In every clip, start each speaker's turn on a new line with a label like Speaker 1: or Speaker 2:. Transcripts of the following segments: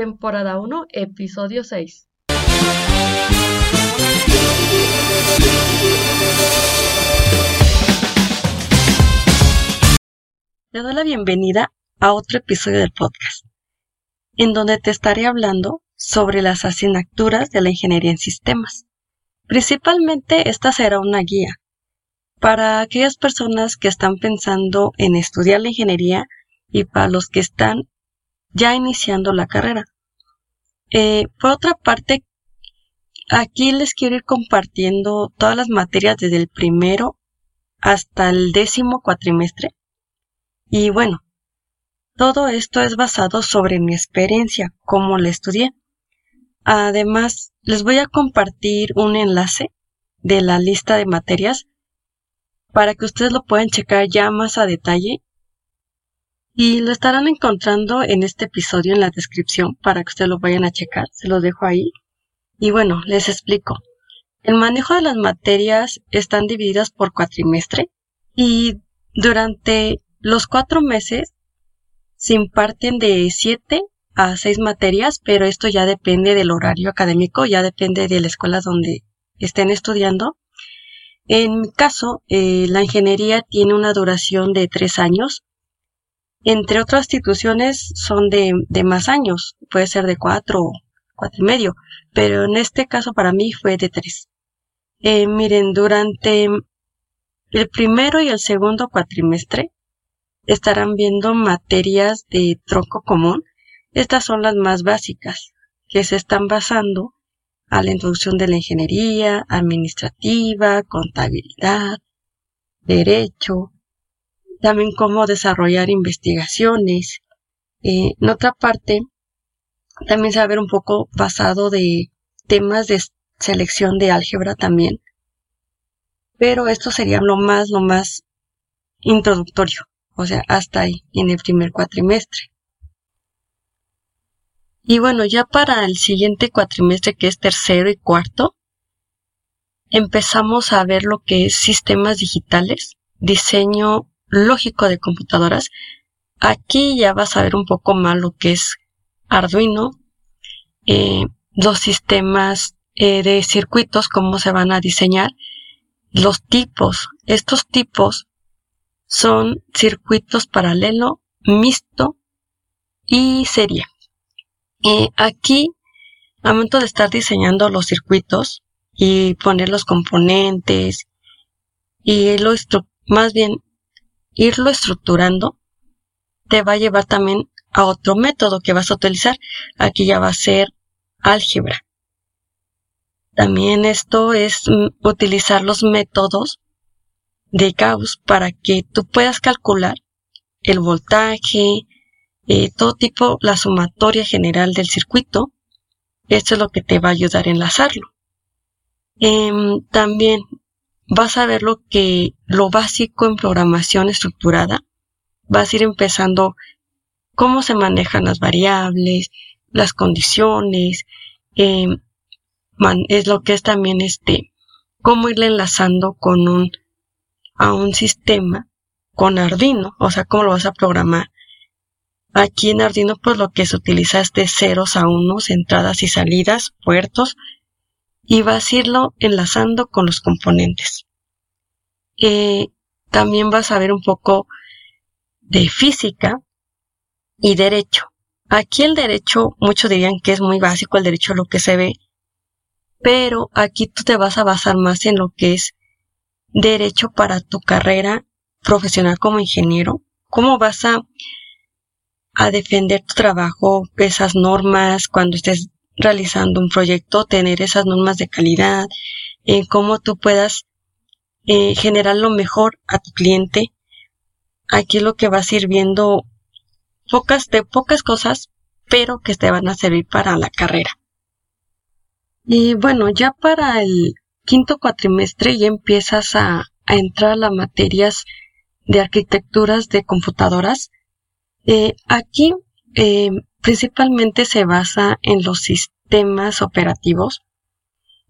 Speaker 1: temporada 1, episodio 6.
Speaker 2: Te doy la bienvenida a otro episodio del podcast, en donde te estaré hablando sobre las asignaturas de la ingeniería en sistemas. Principalmente esta será una guía para aquellas personas que están pensando en estudiar la ingeniería y para los que están ya iniciando la carrera. Eh, por otra parte, aquí les quiero ir compartiendo todas las materias desde el primero hasta el décimo cuatrimestre. Y bueno, todo esto es basado sobre mi experiencia, como la estudié. Además, les voy a compartir un enlace de la lista de materias para que ustedes lo puedan checar ya más a detalle y lo estarán encontrando en este episodio en la descripción para que ustedes lo vayan a checar. Se los dejo ahí. Y bueno, les explico. El manejo de las materias están divididas por cuatrimestre y durante los cuatro meses se imparten de siete a seis materias, pero esto ya depende del horario académico, ya depende de la escuela donde estén estudiando. En mi caso, eh, la ingeniería tiene una duración de tres años. Entre otras instituciones son de, más años, puede ser de cuatro, cuatro y medio, pero en este caso para mí fue de tres. Eh, miren, durante el primero y el segundo cuatrimestre estarán viendo materias de tronco común, estas son las más básicas, que se están basando a la introducción de la ingeniería administrativa, contabilidad, derecho, también cómo desarrollar investigaciones. Eh, en otra parte, también ver un poco basado de temas de selección de álgebra también. Pero esto sería lo más, lo más introductorio, o sea, hasta ahí, en el primer cuatrimestre. Y bueno, ya para el siguiente cuatrimestre, que es tercero y cuarto, empezamos a ver lo que es sistemas digitales, diseño lógico de computadoras. Aquí ya vas a ver un poco más lo que es Arduino, eh, los sistemas eh, de circuitos, cómo se van a diseñar, los tipos. Estos tipos son circuitos paralelo, mixto y serie. Aquí, al momento de estar diseñando los circuitos y poner los componentes y lo más bien irlo estructurando, te va a llevar también a otro método que vas a utilizar. Aquí ya va a ser álgebra. También esto es mm, utilizar los métodos de Gauss para que tú puedas calcular el voltaje, eh, todo tipo, la sumatoria general del circuito. Esto es lo que te va a ayudar a enlazarlo. Em, también vas a ver lo que, lo básico en programación estructurada. Vas a ir empezando cómo se manejan las variables, las condiciones, em, es lo que es también este, cómo irle enlazando con un, a un sistema con Arduino, o sea, cómo lo vas a programar Aquí en Arduino pues lo que se utiliza es de ceros a unos, entradas y salidas, puertos, y vas a irlo enlazando con los componentes. Eh, también vas a ver un poco de física y derecho. Aquí el derecho, muchos dirían que es muy básico el derecho lo que se ve, pero aquí tú te vas a basar más en lo que es derecho para tu carrera profesional como ingeniero, cómo vas a a defender tu trabajo, esas normas, cuando estés realizando un proyecto, tener esas normas de calidad, en cómo tú puedas eh, generar lo mejor a tu cliente. Aquí es lo que vas a ir viendo pocas de pocas cosas, pero que te van a servir para la carrera. Y bueno, ya para el quinto cuatrimestre ya empiezas a, a entrar a las materias de arquitecturas de computadoras eh, aquí eh, principalmente se basa en los sistemas operativos.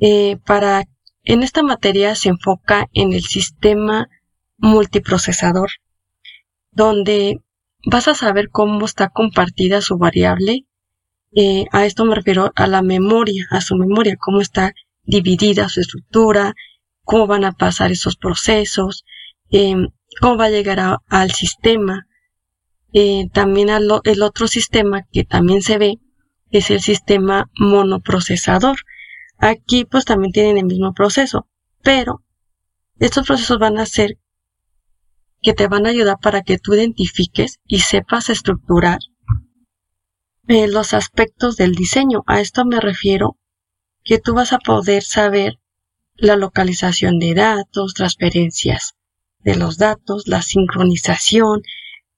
Speaker 2: Eh, para en esta materia se enfoca en el sistema multiprocesador, donde vas a saber cómo está compartida su variable Eh, a esto me refiero a la memoria, a su memoria, cómo está dividida su estructura, cómo van a pasar esos procesos, em, cómo va a llegar al sistema. Eh, también el otro sistema que también se ve es el sistema monoprocesador. Aquí pues también tienen el mismo proceso, pero estos procesos van a ser que te van a ayudar para que tú identifiques y sepas estructurar eh, los aspectos del diseño. A esto me refiero que tú vas a poder saber la localización de datos, transferencias de los datos, la sincronización,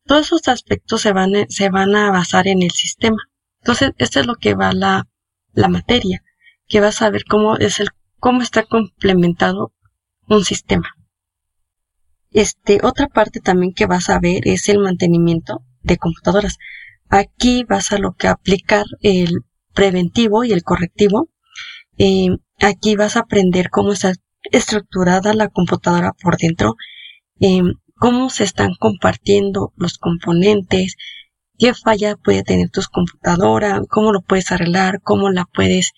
Speaker 2: todos esos aspectos se van, se van a basar en el sistema. Entonces, esto es lo que va la, la materia, que vas a ver cómo es el, cómo está complementado un sistema. Este, otra parte también que vas a ver es el mantenimiento de computadoras. Aquí vas a lo que aplicar el preventivo y el correctivo. Eh, aquí vas a aprender cómo está estructurada la computadora por dentro, eh, cómo se están compartiendo los componentes, qué falla puede tener tu computadora, cómo lo puedes arreglar, cómo la puedes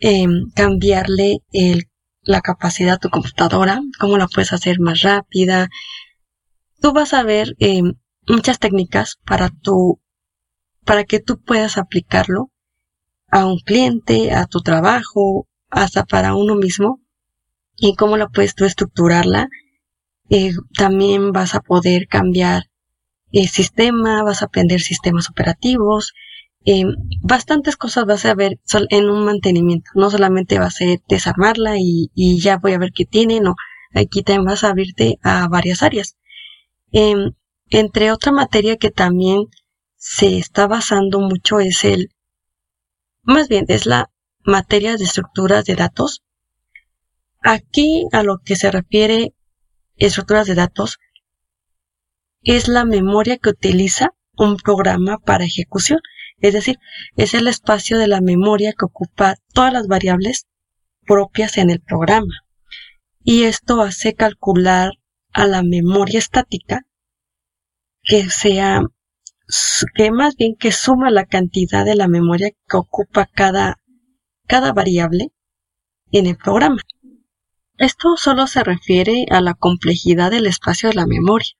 Speaker 2: eh, cambiarle el, la capacidad a tu computadora, cómo la puedes hacer más rápida. Tú vas a ver muchas técnicas para tu, para que tú puedas aplicarlo a un cliente, a tu trabajo, hasta para uno mismo y cómo la puedes tú estructurarla. Eh, también vas a poder cambiar el sistema, vas a aprender sistemas operativos, eh, bastantes cosas vas a ver en un mantenimiento. No solamente vas a desarmarla y, y, ya voy a ver qué tiene, no. Aquí también vas a abrirte a varias áreas. Em, entre otra materia que también se está basando mucho es el, más bien es la materia de estructuras de datos. Aquí a lo que se refiere estructuras de datos es la memoria que utiliza un programa para ejecución. Es decir, es el espacio de la memoria que ocupa todas las variables propias en el programa. Y esto hace calcular a la memoria estática que sea, que más bien que suma la cantidad de la memoria que ocupa cada, cada variable en el programa. Esto solo se refiere a la complejidad del espacio de la memoria,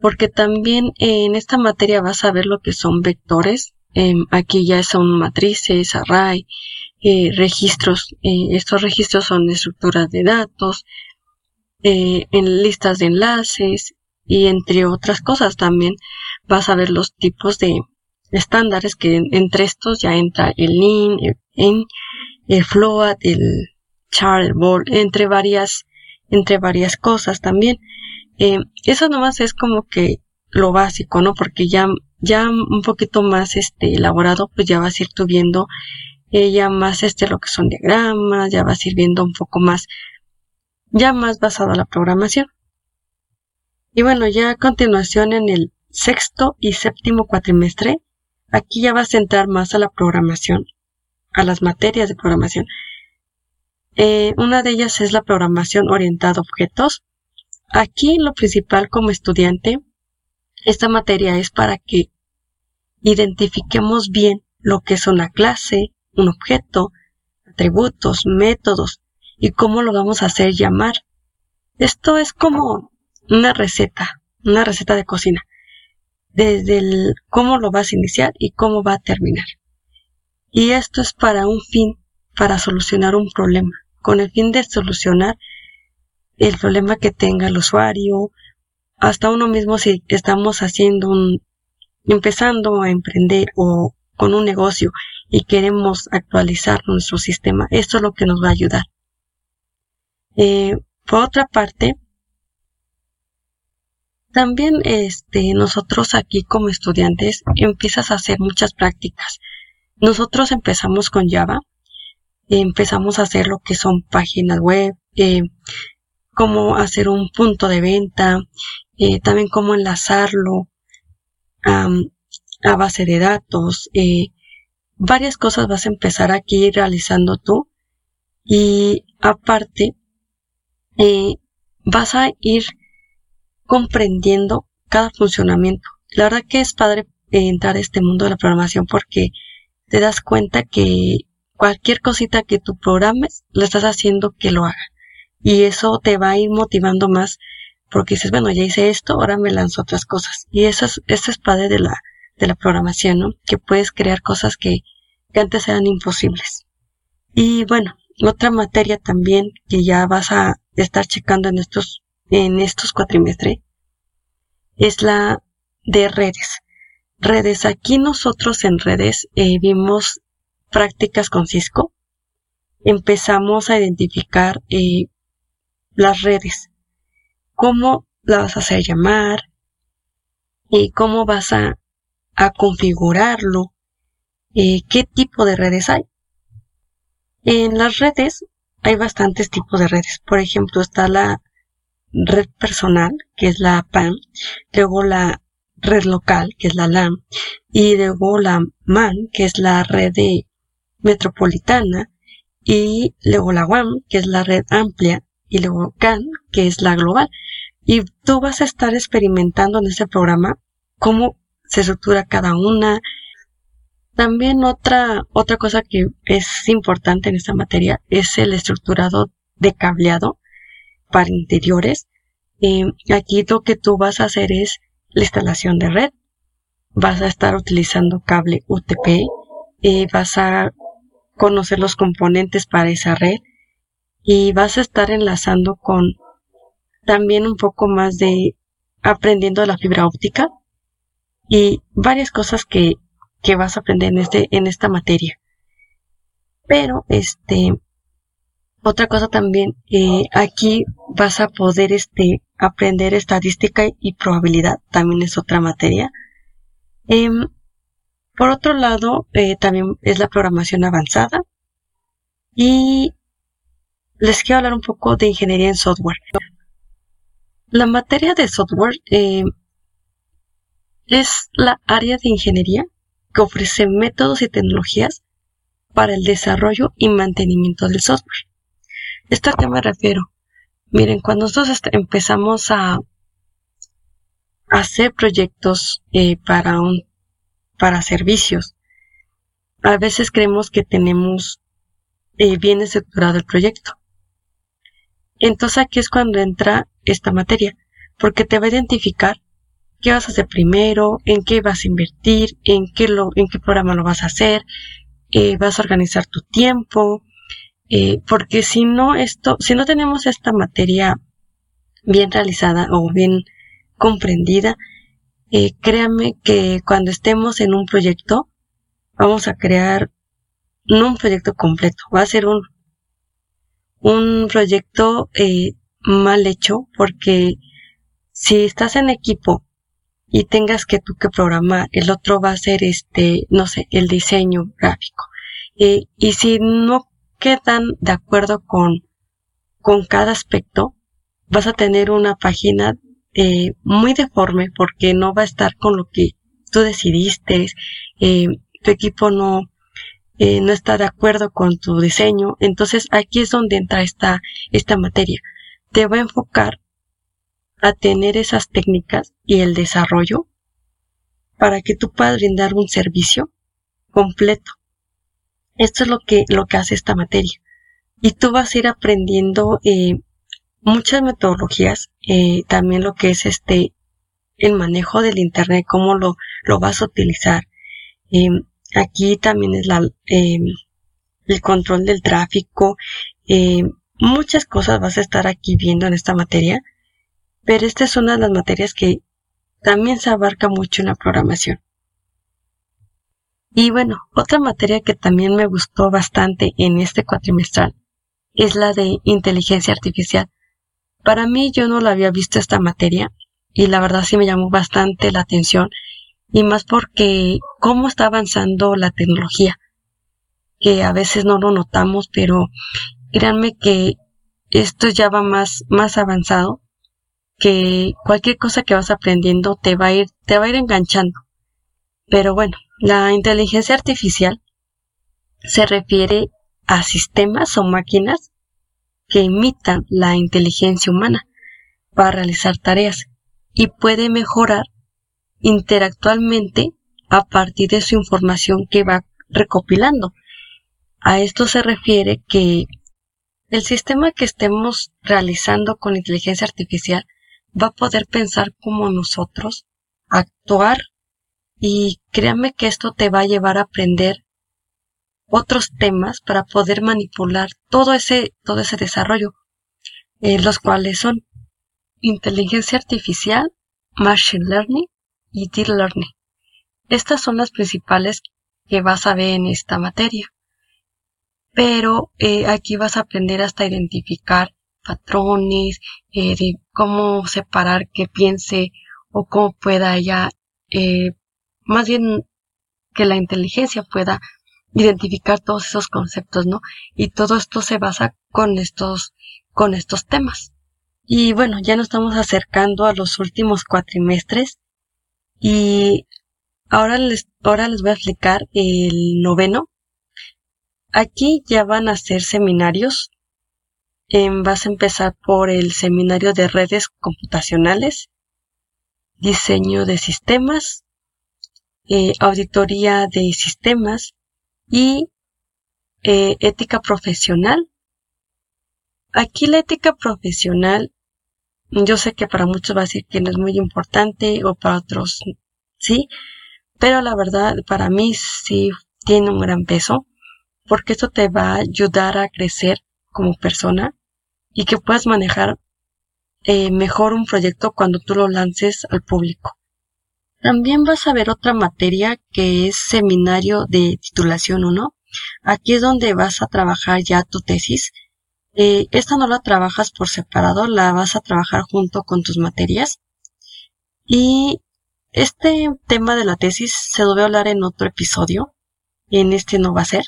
Speaker 2: porque también en esta materia vas a ver lo que son vectores, em, aquí ya son matrices, array, eh, registros, eh, estos registros son estructuras de datos, eh, en listas de enlaces, y entre otras cosas. También vas a ver los tipos de estándares que entre estos ya entra el NIN, el, el float, el char, el entre varias, entre varias cosas también. Eh, eso nomás es como que lo básico, ¿no? Porque ya, ya un poquito más este elaborado, pues ya vas a ir tú viendo eh, ya más este lo que son diagramas, ya vas a ir viendo un poco más, ya más basado a la programación. Y bueno, ya a continuación en el sexto y séptimo cuatrimestre, aquí ya vas a entrar más a la programación, a las materias de programación. Eh, una de ellas es la programación orientada a objetos. Aquí lo principal como estudiante, esta materia es para que identifiquemos bien lo que es una clase, un objeto, atributos, métodos y cómo lo vamos a hacer llamar. Esto es como una receta, una receta de cocina, desde el cómo lo vas a iniciar y cómo va a terminar. Y esto es para un fin, para solucionar un problema, con el fin de solucionar el problema que tenga el usuario, hasta uno mismo si estamos haciendo un, empezando a emprender o con un negocio y queremos actualizar nuestro sistema, esto es lo que nos va a ayudar. Eh, por otra parte, también este, nosotros aquí como estudiantes empiezas a hacer muchas prácticas. Nosotros empezamos con Java, empezamos a hacer lo que son páginas web, eh, cómo hacer un punto de venta, eh, también cómo enlazarlo a, base de datos. Eh, varias cosas vas a empezar aquí realizando tú y aparte eh, vas a ir comprendiendo cada funcionamiento. La verdad que es padre entrar a este mundo de la programación porque te das cuenta que cualquier cosita que tú programes, lo estás haciendo que lo haga. Y eso te va a ir motivando más porque dices, bueno, ya hice esto, ahora me lanzo otras cosas. Y eso es, eso es padre de la, de la programación, ¿no? Que puedes crear cosas que, que antes eran imposibles. Y bueno, otra materia también que ya vas a estar checando en estos, en estos cuatrimestres es la de redes. Redes. Aquí nosotros en redes eh, vimos prácticas con Cisco. Empezamos a identificar eh, las redes. Cómo la vas a hacer llamar y cómo vas a, a configurarlo. Eh, qué tipo de redes hay. En las redes hay bastantes tipos de redes. Por ejemplo, está la red personal, que es la PAN, luego la red local, que es la LAN, y luego la MAN, que es la red de metropolitana, y luego la WAM, que es la red amplia, y luego CAN, que es la global. Y tú vas a estar experimentando en este programa cómo se estructura cada una. También otra, otra cosa que es importante en esta materia es el estructurado de cableado para interiores. Eh, aquí lo que tú vas a hacer es la instalación de red. Vas a estar utilizando cable UTP. Eh, vas a conocer los componentes para esa red. Y vas a estar enlazando con también un poco más de aprendiendo la fibra óptica y varias cosas que, que vas a aprender en este, en esta materia. Pero, este, otra cosa también, eh, aquí vas a poder este, aprender estadística y probabilidad, también es otra materia. Em, por otro lado, eh, también es la programación avanzada. Y les quiero hablar un poco de ingeniería en software. La materia de software eh, es la área de ingeniería que ofrece métodos y tecnologías para el desarrollo y mantenimiento del software. ¿Esto a qué me refiero? Miren, cuando nosotros empezamos a hacer proyectos eh, para un para servicios, a veces creemos que tenemos eh, bien estructurado el proyecto. Entonces aquí es cuando entra esta materia, porque te va a identificar qué vas a hacer primero, en qué vas a invertir, en qué lo, en qué programa lo vas a hacer, eh, vas a organizar tu tiempo, eh, porque si no esto, si no tenemos esta materia bien realizada o bien comprendida, créanme que cuando estemos en un proyecto, vamos a crear no un proyecto completo, va a ser un, un proyecto eh, mal hecho porque si estás en equipo y tengas que tú que programar, el otro va a ser este, no sé, el diseño gráfico. Eh, y si no quedan de acuerdo con, con cada aspecto, vas a tener una página eh, muy deforme porque no va a estar con lo que tú decidiste, eh, tu equipo no, eh, no está de acuerdo con tu diseño. Entonces aquí es donde entra esta, esta materia. Te va a enfocar a tener esas técnicas y el desarrollo para que tú puedas brindar un servicio completo esto es lo que, lo que hace esta materia. Y tú vas a ir aprendiendo eh, muchas metodologías, eh, también lo que es este, el manejo del Internet, cómo lo, lo vas a utilizar. Eh, aquí también es la, el control del tráfico, muchas cosas vas a estar aquí viendo en esta materia, pero esta es una de las materias que también se abarca mucho en la programación. Y bueno, otra materia que también me gustó bastante en este cuatrimestral es la de inteligencia artificial. Para mí yo no la había visto esta materia y la verdad sí me llamó bastante la atención y más porque cómo está avanzando la tecnología, que a veces no lo notamos, pero créanme que esto ya va más, más avanzado, que cualquier cosa que vas aprendiendo te va a ir, te va a ir enganchando. Pero bueno, la inteligencia artificial se refiere a sistemas o máquinas que imitan la inteligencia humana para realizar tareas y puede mejorar interactualmente a partir de su información que va recopilando. A esto se refiere que el sistema que estemos realizando con inteligencia artificial va a poder pensar como nosotros, actuar y créanme que esto te va a llevar a aprender otros temas para poder manipular todo ese, todo ese desarrollo, eh, los cuales son inteligencia artificial, machine learning y deep learning. Estas son las principales que vas a ver en esta materia. Pero eh, aquí vas a aprender hasta identificar patrones, eh, de cómo separar que piense o cómo pueda ella, eh, más bien que la inteligencia pueda identificar todos esos conceptos, ¿no? Y todo esto se basa con estos, con estos temas. Y bueno, ya nos estamos acercando a los últimos cuatrimestres y ahora les, ahora les voy a explicar el noveno. Aquí ya van a ser seminarios vas a empezar por el seminario de redes computacionales, diseño de sistemas, eh, auditoría de sistemas y eh, ética profesional. Aquí la ética profesional, yo sé que para muchos va a decir que no es muy importante o para otros sí, pero la verdad para mí sí tiene un gran peso porque esto te va a ayudar a crecer como persona y que puedas manejar eh, mejor un proyecto cuando tú lo lances al público. También vas a ver otra materia que es seminario de titulación 1. Aquí es donde vas a trabajar ya tu tesis. Eh, esta no la trabajas por separado, la vas a trabajar junto con tus materias. Y este tema de la tesis se a hablar en otro episodio. En este no va a ser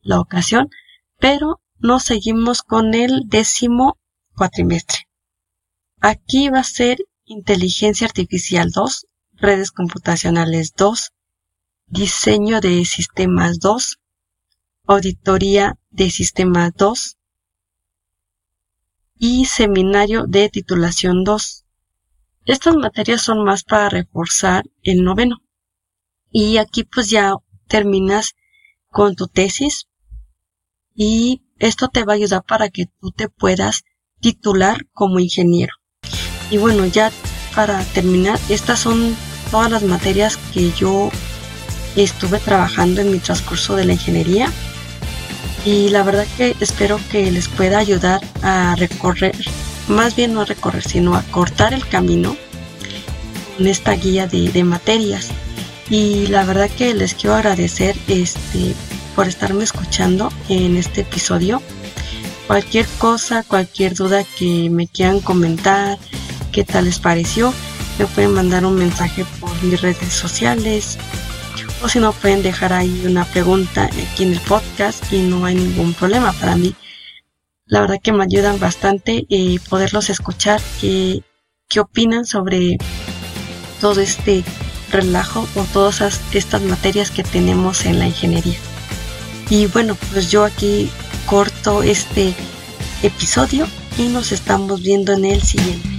Speaker 2: la ocasión, pero nos seguimos con el décimo cuatrimestre. Aquí va a ser inteligencia artificial 2, redes computacionales 2, diseño de sistemas 2, auditoría de sistemas 2 y seminario de titulación 2. Estas materias son más para reforzar el noveno. Y aquí pues ya terminas con tu tesis y esto te va a ayudar para que tú te puedas titular como ingeniero. Y bueno, ya para terminar, estas son todas las materias que yo estuve trabajando en mi transcurso de la ingeniería. Y la verdad que espero que les pueda ayudar a recorrer, más bien no a recorrer, sino a cortar el camino en esta guía de, de materias. Y la verdad que les quiero agradecer este por estarme escuchando en este episodio. Cualquier cosa, cualquier duda que me quieran comentar, qué tal les pareció, me pueden mandar un mensaje por mis redes sociales o si no pueden dejar ahí una pregunta aquí en el podcast y no hay ningún problema para mí. La verdad que me ayudan bastante y poderlos escuchar qué, qué opinan sobre todo este relajo o todas estas materias que tenemos en la ingeniería. Y bueno, pues yo aquí corto este episodio y nos estamos viendo en el siguiente.